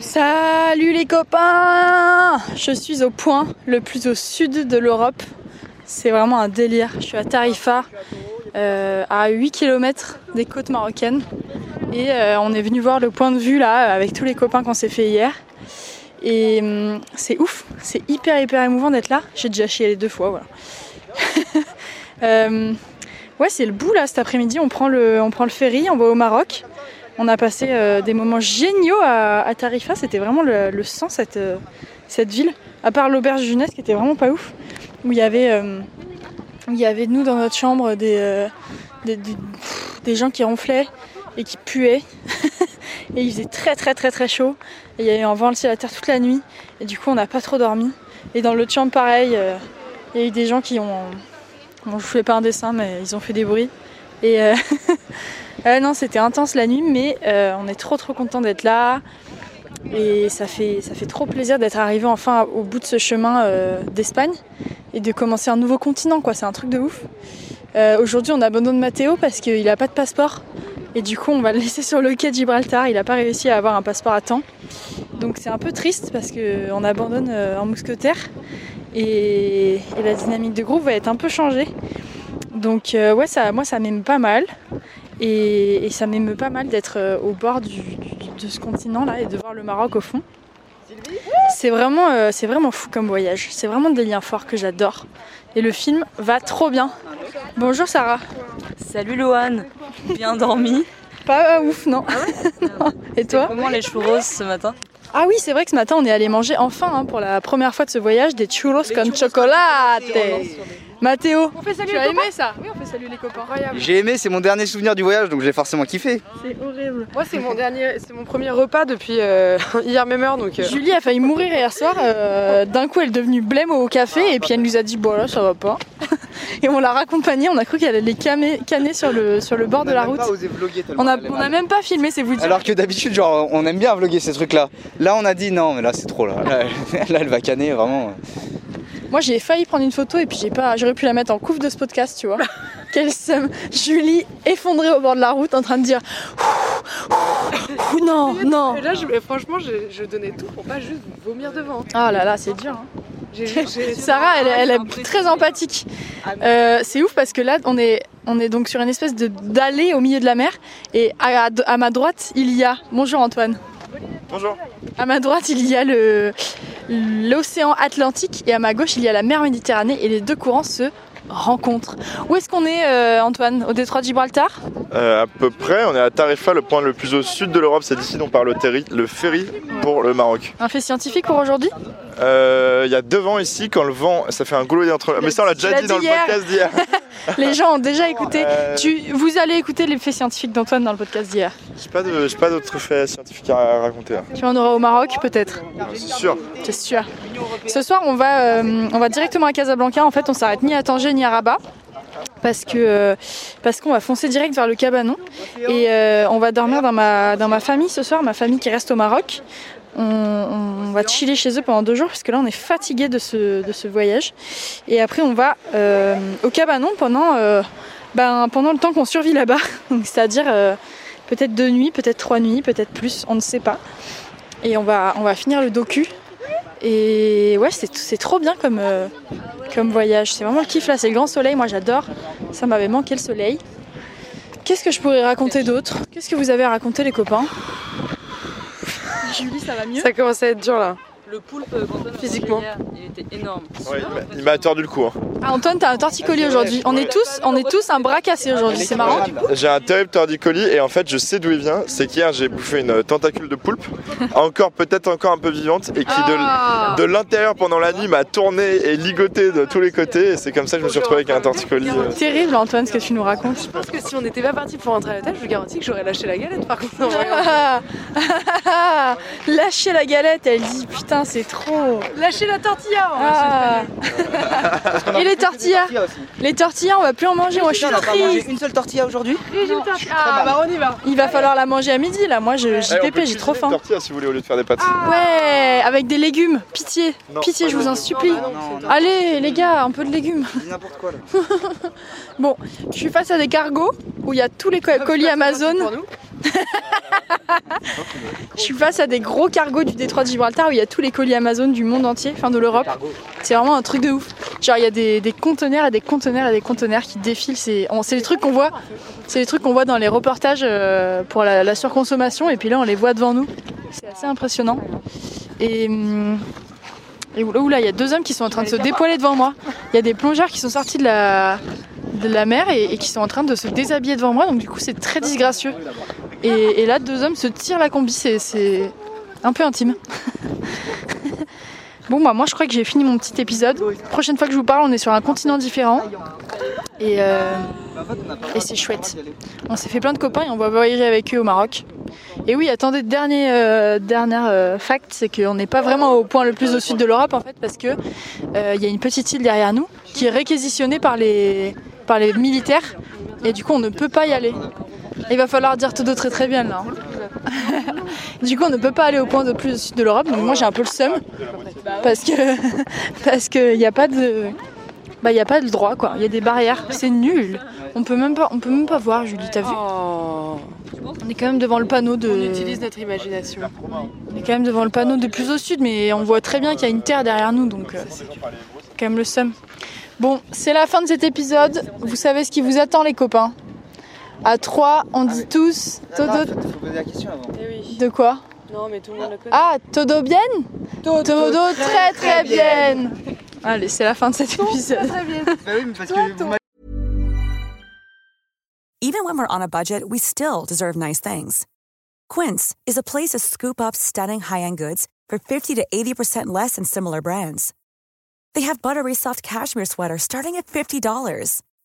Salut les copains Je suis au point le plus au sud de l'Europe. C'est vraiment un délire. Je suis à Tarifa, euh, à 8 km des côtes marocaines. Et euh, on est venu voir le point de vue là avec tous les copains qu'on s'est fait hier. Et hum, c'est ouf, c'est hyper hyper émouvant d'être là. J'ai déjà chié les deux fois, voilà. Euh, ouais, c'est le bout là cet après-midi. On, prend le, on prend le ferry, on va au Maroc. On a passé euh, des moments géniaux à, Tarifa. C'était vraiment le, sang cette, euh, cette ville. À part l'auberge jeunesse qui était vraiment pas ouf, où il y avait, euh, nous dans notre chambre des, euh, des, gens qui ronflaient et qui puaient. et il faisait très très très très chaud. Et il y avait un vent à la terre toute la nuit. Et du coup, on n'a pas trop dormi. Et dans l'autre chambre, pareil, il y a eu des gens qui ont. Bon, je vous fais pas un dessin, mais ils ont fait des bruits. Et euh, euh, non, c'était intense la nuit, mais euh, on est trop trop content d'être là. Et ça fait, ça fait trop plaisir d'être arrivé enfin au bout de ce chemin d'Espagne et de commencer un nouveau continent, quoi. C'est un truc de ouf. Aujourd'hui, on abandonne Mathéo parce qu'il n'a pas de passeport. Et du coup, on va le laisser sur le quai de Gibraltar. Il n'a pas réussi à avoir un passeport à temps. Donc c'est un peu triste parce qu'on abandonne un mousquetaire. Et, et la dynamique de groupe va être un peu changée. Donc euh, ouais, ça, moi ça m'aime pas mal. Et, et ça m'émeut pas mal d'être euh, au bord du- du- de ce continent-là et de voir le Maroc au fond. C'est vraiment, euh, c'est vraiment fou comme voyage. C'est vraiment des liens forts que j'adore. Et le film va trop bien. Bonjour Sarah. Salut Loane, bien dormi. Pas ouf, non. Non. Et toi Comment les churros ce matin? Ah oui, c'est vrai que ce matin on est allé manger enfin hein, pour la première fois de ce voyage des churros con chocolate. Mathéo, On fait salut tu les as aimé ça Oui, on fait salut les copains. J'ai aimé, c'est mon dernier souvenir du voyage, donc j'ai forcément kiffé. C'est horrible. Moi c'est mon dernier, c'est mon premier repas depuis euh, hier même heure donc. euh, Julie a failli mourir hier soir. euh, D'un coup, elle est devenue blême au café et puis elle nous a dit bon là ça va pas. Et on l'a raccompagnée. On a cru qu'elle allait camer- canner sur le sur le bord de la route. On a, on a même pas filmé, c'est vous dire. Alors que d'habitude, genre, on aime bien vlogger ces trucs-là. Là, on a dit non, mais là, c'est trop là. Là, là, elle va canner vraiment. Moi, j'ai failli prendre une photo et puis j'ai pas. J'aurais pu la mettre en couve de ce podcast, tu vois. Quelle somme. Julie effondrée au bord de la route en train de dire. Ouh, ouh, non, non. Et là je, et franchement je, je donnais tout pour pas juste vomir devant. Oh là là, c'est dur. hein. Sarah, elle, elle est très empathique. Euh, c'est ouf parce que là, on est, on est donc sur une espèce de d'allée au milieu de la mer. Et à, à ma droite, il y a. Bonjour Antoine. Bonjour. À ma droite, il y a le l'océan Atlantique et à ma gauche, il y a la mer Méditerranée et les deux courants se rencontrent. Où est-ce qu'on est, euh, Antoine? Au détroit de Gibraltar? Euh, à peu près, on est à Tarifa, le point le plus au sud de l'Europe. C'est d'ici dont part le, le ferry pour le Maroc. Un fait scientifique pour aujourd'hui? Euh, Il y a deux vents ici, quand le vent, ça fait un goulot entre. Mais ça, on l'a déjà dit dans le podcast d'hier. Les gens ont déjà écouté. Euh, Tu, vous allez écouter les faits scientifiques d'Antoine dans le podcast d'hier. J'ai pas de- j'ai pas d'autres faits scientifiques à raconter. là. Tu en auras au Maroc peut-être C'est sûr. C'est sûr. Ce soir, on va, euh, on va directement à Casablanca. En fait, on s'arrête ni à Tanger ni à Rabat. Parce que euh, parce qu'on va foncer direct vers le cabanon et euh, on va dormir dans ma dans ma famille ce soir, ma famille qui reste au Maroc. On, va chiller chez eux pendant deux jours parce que là on est fatigué de ce voyage et après on va euh, au cabanon pendant euh, ben pendant le temps qu'on survit là-bas. C'est-à-dire euh, peut-être deux nuits, peut-être trois nuits, peut-être plus, on ne sait pas. Et on va finir le docu et ouais, c'est trop bien comme, comme voyage. C'est vraiment le kiff là, c'est le grand soleil. Moi j'adore. Ça m'avait manqué le soleil. Qu'est-ce que je pourrais raconter d'autre? Qu'est-ce que vous avez à raconter les copains? Julie, ça va mieux Ça commence à être dur là. Le poulpe a Physiquement. il était énorme. Ouais, il m'a- tordu le cou. hein. Ah, Antoine, t'as un torticolis aujourd'hui. On est tous, on est tous un bras cassé aujourd'hui. C'est marrant. J'ai un terrible torticolis et en fait, je sais d'où il vient. C'est qu'hier, j'ai bouffé une tentacule de poulpe, encore peut-être encore un peu vivante, et qui de, Ah. de l'intérieur pendant la nuit m'a tourné et ligoté de tous les côtés. Et c'est comme ça que je me suis retrouvé avec un torticolis. euh. Terrible Antoine ce que tu nous racontes. Je pense que si on n'était pas parti pour rentrer à l'hôtel, je vous garantis que j'aurais lâché la galette par contre. Ah, Lâcher la galette, elle dit putain c'est trop. Lâcher la tortilla Ah. Et les tortillas Les tortillas, on va plus en manger. Moi je suis on n'a pas mangé triste. une seule tortilla aujourd'hui. J'ai. Ah bah on y va. Il va falloir la manger à midi là. Moi je- peut JPP, j'ai trop une faim. tortilla si vous voulez au lieu de faire des pâtes. Ouais, avec des légumes. Pitié, Non, pitié, je vous en supplie. Non, non, non. Allez les gars, un peu de légumes. N'importe quoi là. Bon, je suis face à des cargos où il y a tous les co- colis Amazon. Je suis face à des gros cargos du détroit de Gibraltar où il y a tous les colis Amazon du monde entier, enfin de l'Europe. C'est vraiment un truc de ouf. Genre il y a des, des conteneurs et des conteneurs et des conteneurs qui défilent. C'est les trucs qu'on voit, c'est les trucs qu'on voit dans les reportages euh, pour la, la surconsommation et puis là on les voit devant nous. C'est assez impressionnant. Et hum, et oula, oula, il y a deux hommes qui sont en train de se dépoiler devant moi. Il y a des plongeurs qui sont sortis de la, de la mer et, et qui sont en train de se déshabiller devant moi. Donc du coup, c'est très disgracieux. Et, là, deux hommes se tirent la combi. C'est- un peu intime. bon, bah, moi, je crois que j'ai fini mon petit épisode. Prochaine fois que je vous parle, on est sur un continent différent. Et, euh, c'est chouette. On s'est fait plein de copains et on va voyager avec eux au Maroc. Et oui, attendez, dernier, euh, euh, fact, c'est qu'on n'est pas vraiment au point le plus au sud de l'Europe en fait, parce que euh, il y a une petite île derrière nous qui est réquisitionnée par les, par les militaires, et du coup on ne peut pas y aller. Il va falloir dire tout très très bien là. du coup on ne peut pas aller au point le plus au sud de l'Europe, donc moi j'ai un peu le seum, parce que parce qu'il n'y a pas de bah il y a pas de droit quoi, il y a des barrières, c'est nul. On peut même pas on peut même pas voir Julie, t'as vu? Oh, On est quand même devant le panneau de on utilise notre imagination. on est quand même devant le panneau de plus au sud, mais on voit très bien qu'il y a une terre derrière nous, donc euh, c'est quand même le seum. Bon, c'est la fin de cet épisode. Vous savez ce qui vous attend, les copains. À 3, on dit tous Todo. faut poser la question avant. De quoi Non, mais tout le monde le connaît. Ah, Todo bien Todo très très bien Allez, c'est la fin de cet épisode. Bah oui, mais parce que vous Even when we're on a budget, we still deserve nice things. Quince is a place to scoop up stunning high-end goods for 50 to 80% less than similar brands. They have buttery soft cashmere sweaters starting at $50,